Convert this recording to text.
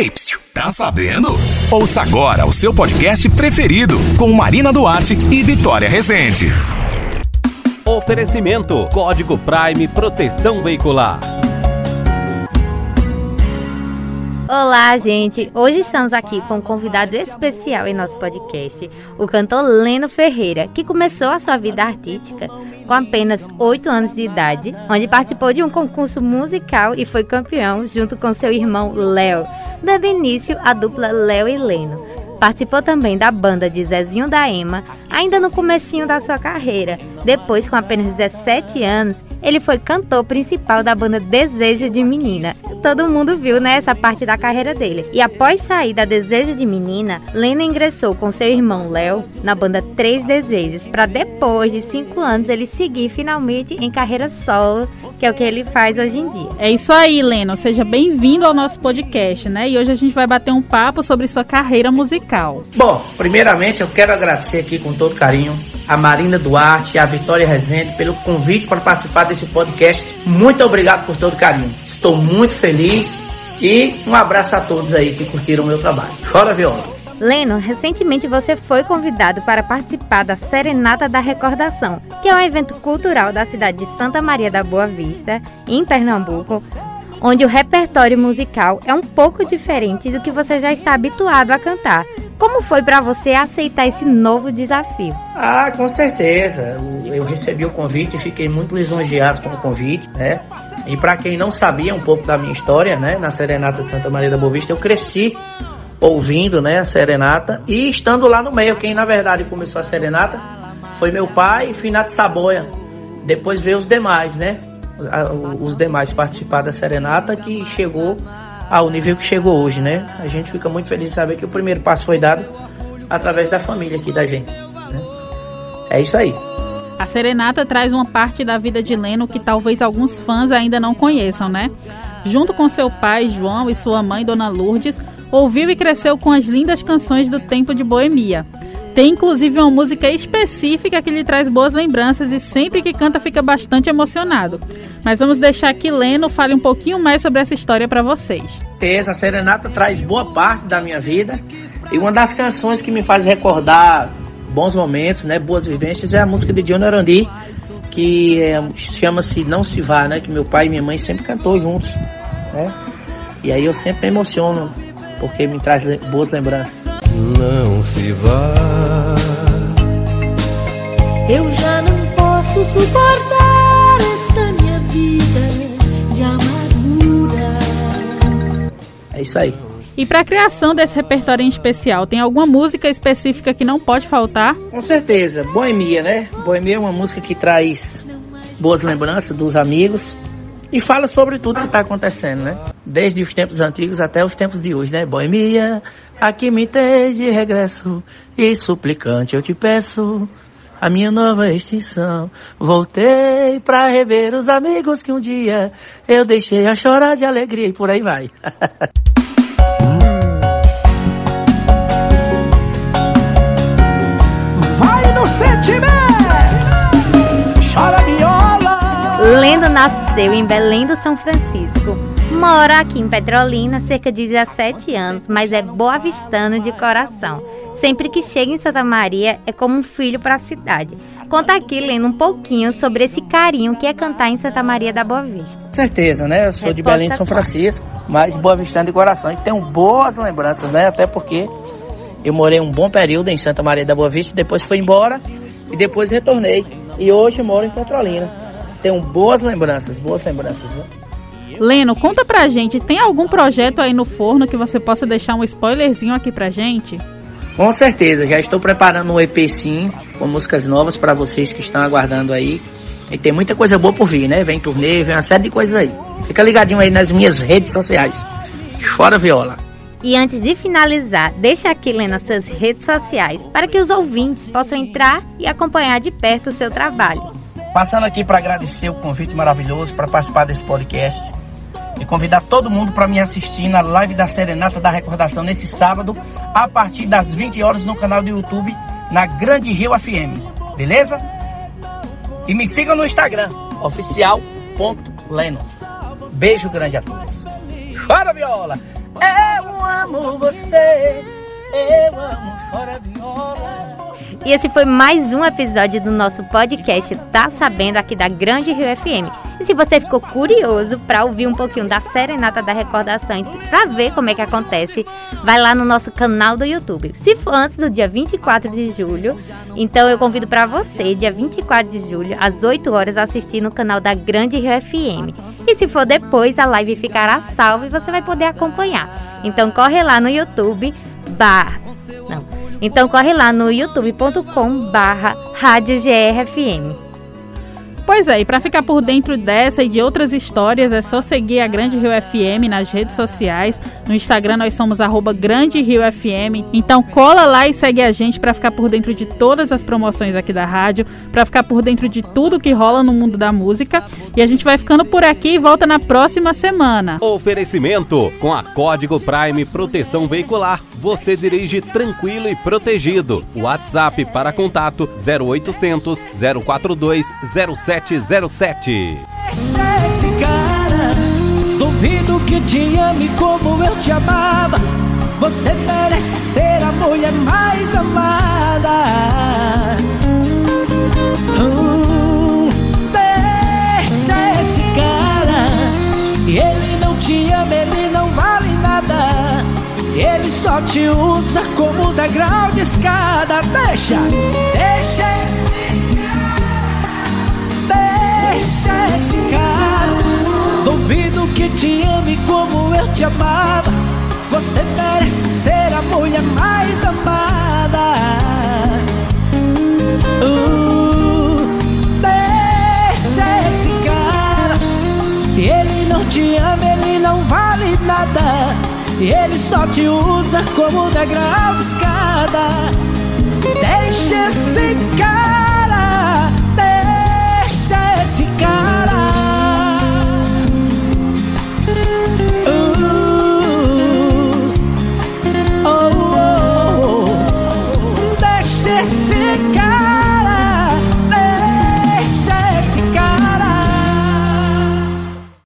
Ei, psiu, tá sabendo? Ouça agora o seu podcast preferido com Marina Duarte e Vitória Rezende. Oferecimento Código Prime Proteção Veicular. Olá, gente! Hoje estamos aqui com um convidado especial em nosso podcast, o cantor Leno Ferreira, que começou a sua vida artística com apenas 8 anos de idade, onde participou de um concurso musical e foi campeão junto com seu irmão Léo, dando início à dupla Léo e Leno. Participou também da banda de Zezinho da Ema, ainda no comecinho da sua carreira. Depois, com apenas 17 anos, ele foi cantor principal da banda Desejo de Menina. Todo mundo viu né, essa parte da carreira dele. E após sair da Desejo de Menina, Leno ingressou com seu irmão Léo na banda Três Desejos, para depois de cinco anos ele seguir finalmente em carreira solo, que é o que ele faz hoje em dia. É isso aí, Leno. Seja bem-vindo ao nosso podcast, né? E hoje a gente vai bater um papo sobre sua carreira musical. Bom, primeiramente eu quero agradecer aqui com todo carinho a Marina Duarte e a Vitória Rezende pelo convite para participar desse podcast. Muito obrigado por todo carinho. Estou muito feliz e um abraço a todos aí que curtiram o meu trabalho. Chora viola. Leno, recentemente você foi convidado para participar da Serenata da Recordação, que é um evento cultural da cidade de Santa Maria da Boa Vista, em Pernambuco, onde o repertório musical é um pouco diferente do que você já está habituado a cantar. Como foi para você aceitar esse novo desafio? Ah, com certeza. Eu recebi o convite e fiquei muito lisonjeado com o convite, né? E para quem não sabia um pouco da minha história, né, na Serenata de Santa Maria da Boa Vista, eu cresci ouvindo, né, a Serenata e estando lá no meio. Quem na verdade começou a Serenata foi meu pai e Finato Saboia. Depois veio os demais, né? Os demais participar da Serenata que chegou ao nível que chegou hoje, né? A gente fica muito feliz de saber que o primeiro passo foi dado através da família aqui da gente. Né? É isso aí. A Serenata traz uma parte da vida de Leno que talvez alguns fãs ainda não conheçam, né? Junto com seu pai, João, e sua mãe, Dona Lourdes, ouviu e cresceu com as lindas canções do tempo de Boemia. Tem inclusive uma música específica que lhe traz boas lembranças e sempre que canta fica bastante emocionado. Mas vamos deixar que Leno fale um pouquinho mais sobre essa história para vocês. A Serenata traz boa parte da minha vida e uma das canções que me faz recordar bons momentos, né, boas vivências é a música de John Arandi, que é, chama-se Não Se Vá, né, que meu pai e minha mãe sempre cantou juntos, né? E aí eu sempre me emociono porque me traz boas lembranças não se vá. Eu já não posso suportar esta minha vida de amargura. É isso aí. E para a criação desse repertório em especial, tem alguma música específica que não pode faltar? Com certeza, Boemia, né? Boemia é uma música que traz boas lembranças dos amigos e fala sobre tudo que está acontecendo, né? Desde os tempos antigos até os tempos de hoje, né? Boemia, Aqui me tens de regresso e suplicante eu te peço a minha nova extinção. Voltei para rever os amigos que um dia eu deixei a chorar de alegria e por aí vai. vai no sentimento, chora viola. Lendo nasceu em Belém do São Francisco Mora aqui em Petrolina cerca de 17 anos, mas é boavistano de coração. Sempre que chega em Santa Maria é como um filho para a cidade. Conta aqui lendo um pouquinho sobre esse carinho que é cantar em Santa Maria da Boa Vista. Certeza, né? Eu sou Resposta de Belém de São Francisco, mas boa vistano de coração. E tenho boas lembranças, né? Até porque eu morei um bom período em Santa Maria da Boa Vista, depois fui embora e depois retornei. E hoje moro em Petrolina. Tenho boas lembranças, boas lembranças, né? Leno, conta pra gente, tem algum projeto aí no forno que você possa deixar um spoilerzinho aqui pra gente? Com certeza, já estou preparando um EP sim, com músicas novas para vocês que estão aguardando aí. E tem muita coisa boa por vir, né? Vem turnê, vem uma série de coisas aí. Fica ligadinho aí nas minhas redes sociais. Fora viola. E antes de finalizar, deixa aqui Leno as suas redes sociais para que os ouvintes possam entrar e acompanhar de perto o seu trabalho. Passando aqui para agradecer o convite maravilhoso para participar desse podcast e convidar todo mundo para me assistir na live da Serenata da Recordação nesse sábado, a partir das 20 horas no canal do YouTube, na Grande Rio FM. Beleza? E me sigam no Instagram, oficial.leno. Beijo grande a todos. Chora viola! Uma amo você, eu amo fora viola. E esse foi mais um episódio do nosso podcast Tá Sabendo aqui da Grande Rio FM. E se você ficou curioso para ouvir um pouquinho da Serenata da Recordação e para ver como é que acontece, vai lá no nosso canal do YouTube. Se for antes do dia 24 de julho, então eu convido para você, dia 24 de julho, às 8 horas, assistir no canal da Grande Rio FM. E se for depois, a live ficará salva e você vai poder acompanhar. Então corre lá no YouTube, bar... Não. Então corre lá no youtube.com barra Rádio GRFM. Pois é, e para ficar por dentro dessa e de outras histórias é só seguir a Grande Rio FM nas redes sociais. No Instagram nós somos arroba Grande Rio FM. Então cola lá e segue a gente para ficar por dentro de todas as promoções aqui da rádio, para ficar por dentro de tudo que rola no mundo da música. E a gente vai ficando por aqui e volta na próxima semana. Oferecimento com a Código Prime Proteção Veicular. Você dirige tranquilo e protegido. WhatsApp para contato 0800 042 07 3707. esse cara. Duvido que te ame como eu te amava. Você merece ser a mulher mais amada. Hum, deixa esse cara. Ele não te ama, ele não vale nada. Ele só te usa como degrau de escada. Deixa, deixa esse cara. Duvido que te ame como eu te amava. Você merece ser a mulher mais amada. Uh, deixa esse cara. Ele não te ama, ele não vale nada. Ele só te usa como degrau de escada. Deixa esse cara.